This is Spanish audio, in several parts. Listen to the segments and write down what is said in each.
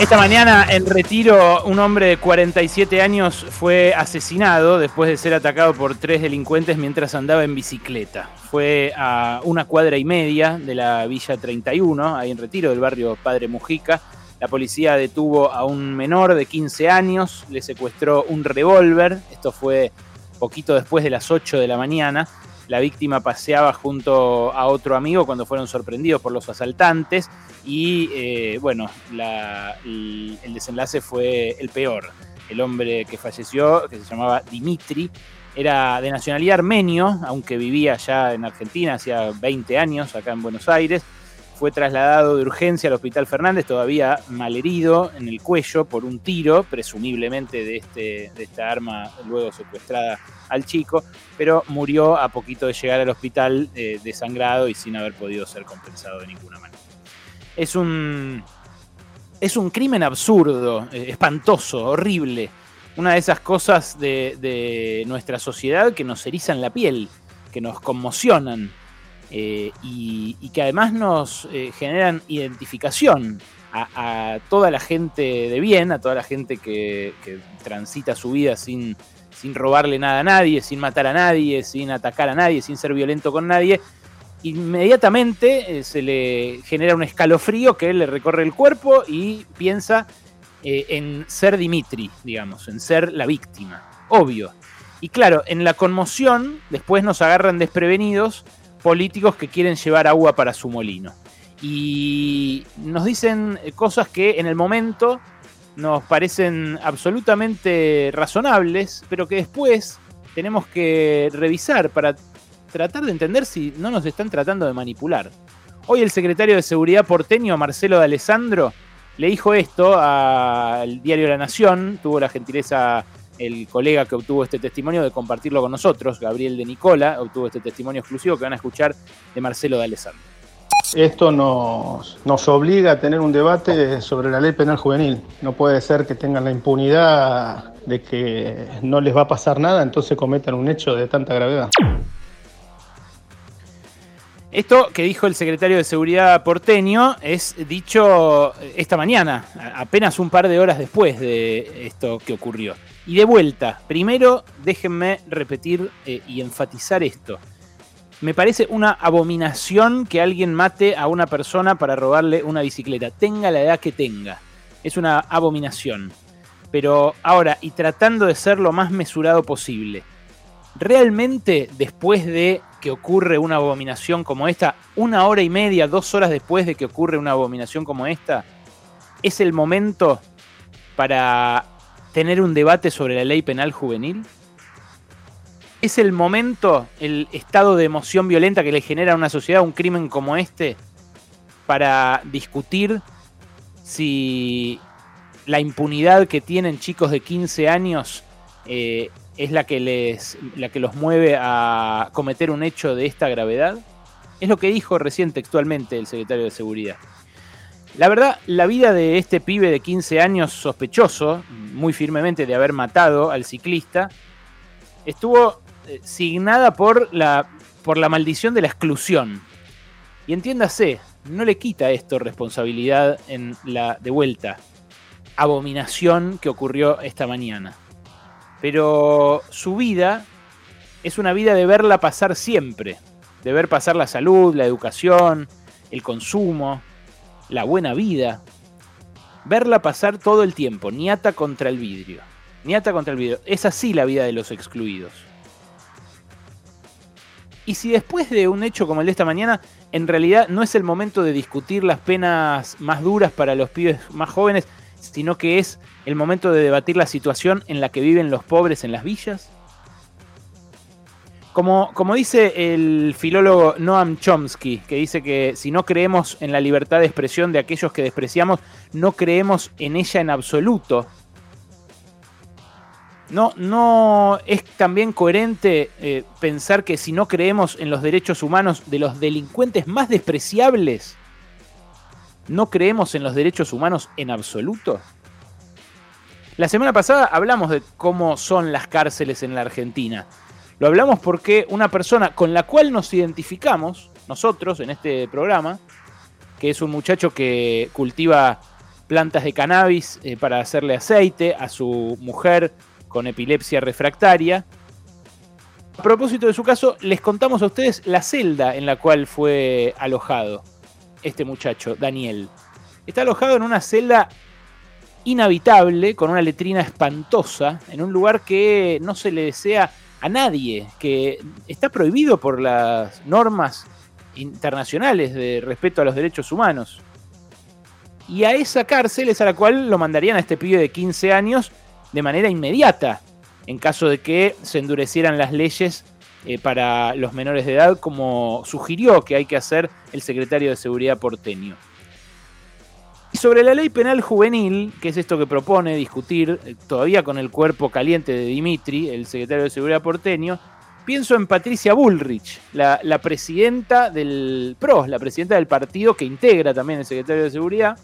Esta mañana en retiro un hombre de 47 años fue asesinado después de ser atacado por tres delincuentes mientras andaba en bicicleta. Fue a una cuadra y media de la Villa 31, ahí en retiro del barrio Padre Mujica. La policía detuvo a un menor de 15 años, le secuestró un revólver, esto fue poquito después de las 8 de la mañana. La víctima paseaba junto a otro amigo cuando fueron sorprendidos por los asaltantes y eh, bueno, el, desenlace fue el peor. El hombre que falleció, que se llamaba Dimitri, era de nacionalidad armenio, aunque vivía ya en Argentina hacía 20 años, acá en Buenos Aires fue trasladado de urgencia al Hospital Fernández, todavía malherido en el cuello por un tiro, presumiblemente de, este, de esta arma luego secuestrada al chico, pero murió a poquito de llegar al hospital eh, desangrado y sin haber podido ser compensado de ninguna manera. Es un, es un crimen absurdo, eh, espantoso, horrible. Una de esas cosas de, de nuestra sociedad que nos erizan la piel, que nos conmocionan, eh, y, que además nos eh, generan identificación a, toda la gente de bien, a toda la gente que, transita su vida sin, sin robarle nada a nadie, sin matar a nadie, sin atacar a nadie, sin ser violento con nadie, inmediatamente eh, se le genera un escalofrío que le recorre el cuerpo y piensa en ser Dimitri, digamos, en ser la víctima. Obvio. Y claro, en la conmoción, después nos agarran desprevenidos políticos que quieren llevar agua para su molino. Y nos dicen cosas que en el momento nos parecen absolutamente razonables, pero que después tenemos que revisar para tratar de entender si no nos están tratando de manipular. Hoy el secretario de Seguridad porteño, Marcelo de Alessandro, le dijo esto al diario La Nación, tuvo la gentileza el colega que obtuvo este testimonio de compartirlo con nosotros, Gabriel de Nicola, obtuvo este testimonio exclusivo que van a escuchar de Marcelo de Alessandro. Esto nos, nos obliga a tener un debate sobre la ley penal juvenil. No puede ser que tengan la impunidad de que no les va a pasar nada, entonces cometan un hecho de tanta gravedad. Esto que dijo el secretario de Seguridad porteño es dicho esta mañana, apenas un par de horas después de esto que ocurrió. Y de vuelta, primero déjenme repetir eh, y enfatizar esto. Me parece una abominación que alguien mate a una persona para robarle una bicicleta, tenga la edad que tenga. Es una abominación. Pero ahora, y tratando de ser lo más mesurado posible, realmente después de que ocurre una abominación como esta, una hora y media, dos horas después de que ocurre una abominación como esta, es el momento para tener un debate sobre la ley penal juvenil? ¿Es el momento, el estado de emoción violenta que le genera a una sociedad un crimen como este para discutir si la impunidad que tienen chicos de 15 años eh, es la que, les, la que los mueve a cometer un hecho de esta gravedad? Es lo que dijo recién textualmente el secretario de Seguridad. La verdad, la vida de este pibe de 15 años sospechoso, muy firmemente de haber matado al ciclista, estuvo eh, signada por la, por la maldición de la exclusión. Y entiéndase, no le quita esto responsabilidad en la de vuelta, abominación que ocurrió esta mañana. Pero su vida es una vida de verla pasar siempre, de ver pasar la salud, la educación, el consumo, la buena vida, verla pasar todo el tiempo, niata contra el vidrio. Niata contra el vidrio. Es así la vida de los excluidos. Y si después de un hecho como el de esta mañana, en realidad no es el momento de discutir las penas más duras para los pibes más jóvenes, sino que es el momento de debatir la situación en la que viven los pobres en las villas? Como, como, dice el filólogo Noam Chomsky, que dice que si no creemos en la libertad de expresión de aquellos que despreciamos, no creemos en ella en absoluto. No, no es también coherente eh, pensar que si no creemos en los derechos humanos de los delincuentes más despreciables, no creemos en los derechos humanos en absoluto. La semana pasada hablamos de cómo son las cárceles en la Argentina. Lo hablamos porque una persona con la cual nos identificamos, nosotros en este programa, que es un muchacho que cultiva plantas de cannabis eh, para hacerle aceite a su mujer con epilepsia refractaria. A propósito de su caso, les contamos a ustedes la celda en la cual fue alojado este muchacho, Daniel. Está alojado en una celda inhabitable, con una letrina espantosa, en un lugar que no se le desea a nadie, que está prohibido por las normas internacionales de respeto a los derechos humanos. Y a esa cárcel es a la cual lo mandarían a este pibe de 15 años de manera inmediata, en caso de que se endurecieran las leyes eh, para los menores de edad, como sugirió que hay que hacer el secretario de Seguridad porteño. Y sobre la ley penal juvenil, que es esto que propone discutir eh, todavía con el cuerpo caliente de Dimitri, el secretario de Seguridad porteño, pienso en Patricia Bullrich, la, presidenta del PRO, la presidenta del partido que integra también el secretario de Seguridad,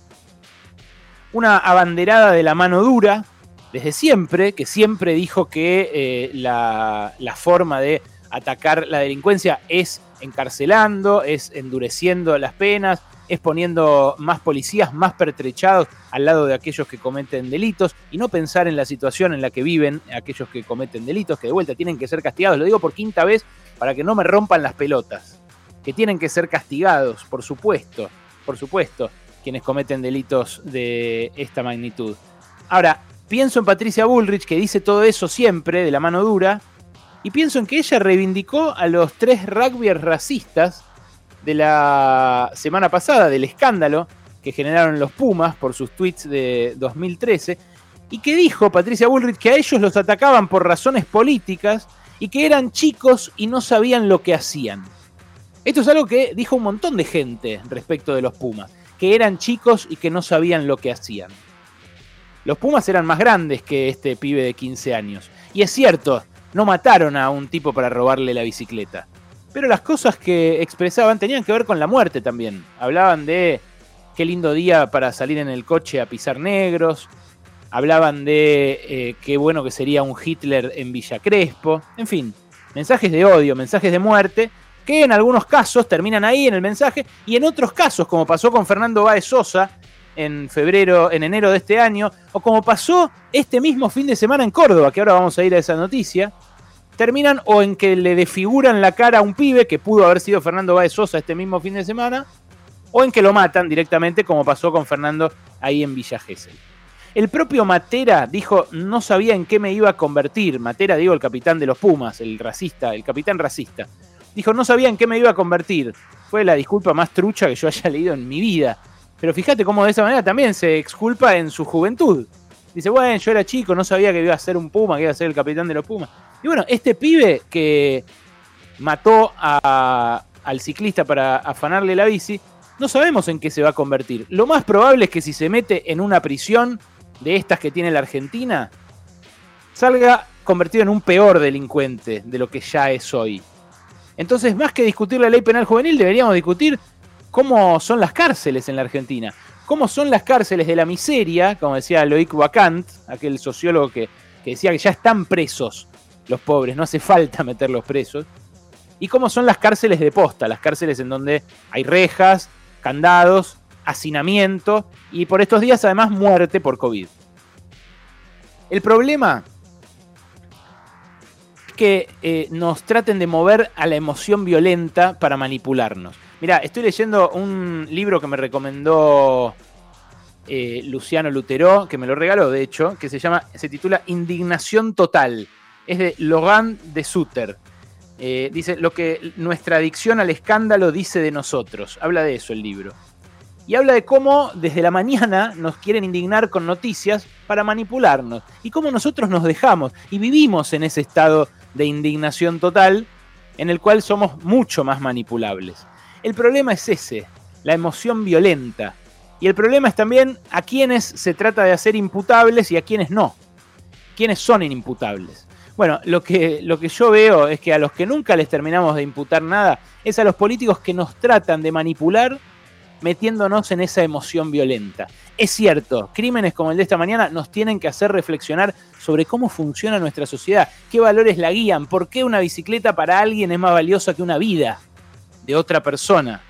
una abanderada de la mano dura, desde siempre, que siempre dijo que eh, la, forma de atacar la delincuencia es encarcelando, es endureciendo las penas, es poniendo más policías, más pertrechados al lado de aquellos que cometen delitos y no pensar en la situación en la que viven aquellos que cometen delitos, que de vuelta tienen que ser castigados. Lo digo por quinta vez para que no me rompan las pelotas, que tienen que ser castigados, por supuesto, por supuesto, quienes cometen delitos de esta magnitud. Ahora, pienso en Patricia Bullrich, que dice todo eso siempre, de la mano dura, y pienso en que ella reivindicó a los tres rugbyers racistas de la semana pasada, del escándalo que generaron los Pumas por sus tweets de 2013, y que dijo Patricia Bullrich que a ellos los atacaban por razones políticas y que eran chicos y no sabían lo que hacían. Esto es algo que dijo un montón de gente respecto de los Pumas, que eran chicos y que no sabían lo que hacían. Los Pumas eran más grandes que este pibe de 15 años. Y es cierto, no mataron a un tipo para robarle la bicicleta. Pero las cosas que expresaban tenían que ver con la muerte también. Hablaban de qué lindo día para salir en el coche a pisar negros. Hablaban de eh, qué bueno que sería un Hitler en Villa Crespo. En fin, mensajes de odio, mensajes de muerte, que en algunos casos terminan ahí en el mensaje y en otros casos, como pasó con Fernando Báez Sosa, en febrero, en enero de este año, o como pasó este mismo fin de semana en Córdoba, que ahora vamos a ir a esa noticia, terminan o en que le desfiguran la cara a un pibe que pudo haber sido Fernando Báez Sosa este mismo fin de semana, o en que lo matan directamente, como pasó con Fernando ahí en Villa Gesell. El propio Matera dijo, no sabía en qué me iba a convertir. Matera, digo, el capitán de los Pumas, el racista, el capitán racista. Dijo, no sabía en qué me iba a convertir. Fue la disculpa más trucha que yo haya leído en mi vida. Pero fíjate cómo de esa manera también se exculpa en su juventud. Dice, bueno, yo era chico, no sabía que iba a ser un Puma, que iba a ser el capitán de los Pumas. Y bueno, este pibe que mató al ciclista para afanarle la bici, no sabemos en qué se va a convertir. Lo más probable es que si se mete en una prisión de estas que tiene la Argentina, salga convertido en un peor delincuente de lo que ya es hoy. Entonces, más que discutir la ley penal juvenil, deberíamos discutir cómo son las cárceles en la Argentina, cómo son las cárceles de la miseria, como decía Loic Wacant, aquel sociólogo que, decía que ya están presos los pobres, no hace falta meterlos presos, y cómo son las cárceles de posta, las cárceles en donde hay rejas, candados, hacinamiento y por estos días además muerte por COVID. El problema es que eh, nos traten de mover a la emoción violenta para manipularnos. Mira, estoy leyendo un libro que me recomendó eh, Luciano Lutero, que me lo regaló, de hecho, que se llama, se titula Indignación Total. Es de Logan de Sutter. Eh, dice lo que nuestra adicción al escándalo dice de nosotros. Habla de eso el libro. Y habla de cómo desde la mañana nos quieren indignar con noticias para manipularnos. Y cómo nosotros nos dejamos y vivimos en ese estado de indignación total en el cual somos mucho más manipulables. El problema es ese, la emoción violenta. Y el problema es también a quienes se trata de hacer imputables y a quienes no. Quienes son inimputables. Bueno, lo que, lo que yo veo es que a los que nunca les terminamos de imputar nada es a los políticos que nos tratan de manipular metiéndonos en esa emoción violenta. Es cierto, crímenes como el de esta mañana nos tienen que hacer reflexionar sobre cómo funciona nuestra sociedad, qué valores la guían, por qué una bicicleta para alguien es más valiosa que una vida de otra persona.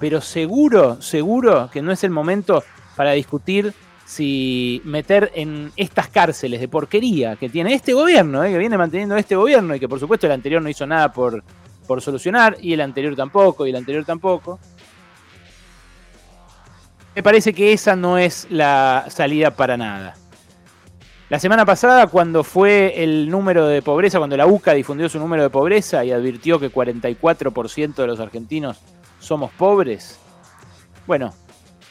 Pero seguro, seguro que no es el momento para discutir si meter en estas cárceles de porquería que tiene este gobierno, eh, que viene manteniendo este gobierno y que por supuesto el anterior no hizo nada por, por solucionar y el anterior tampoco y el anterior tampoco. Me parece que esa no es la salida para nada. La semana pasada, cuando fue el número de pobreza, cuando la UCA difundió su número de pobreza y advirtió que 44% de los argentinos somos pobres, bueno,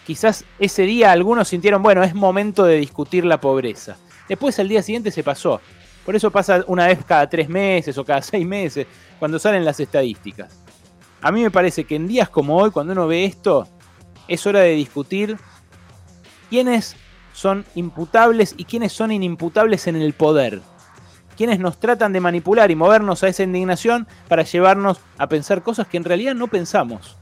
quizás ese día algunos sintieron, bueno, es momento de discutir la pobreza. Después al día siguiente se pasó. Por eso pasa una vez cada tres meses o cada seis meses, cuando salen las estadísticas. A mí me parece que en días como hoy, cuando uno ve esto, es hora de discutir quiénes son imputables y quiénes son inimputables en el poder. Quienes nos tratan de manipular y movernos a esa indignación para llevarnos a pensar cosas que en realidad no pensamos.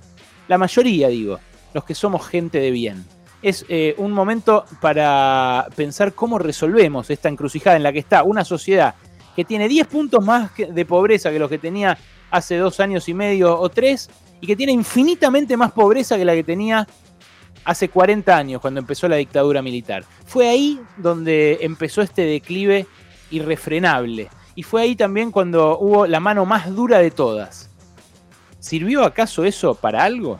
La mayoría, digo los que somos gente de bien. Es eh, un momento para pensar cómo resolvemos esta encrucijada en la que está una sociedad que tiene 10 puntos más de pobreza que los que tenía hace dos años y medio o tres, y que tiene infinitamente más pobreza que la que tenía hace 40 años, cuando empezó la dictadura militar. Fue ahí donde empezó este declive irrefrenable. Y fue ahí también cuando hubo la mano más dura de todas. ¿Sirvió acaso eso para algo?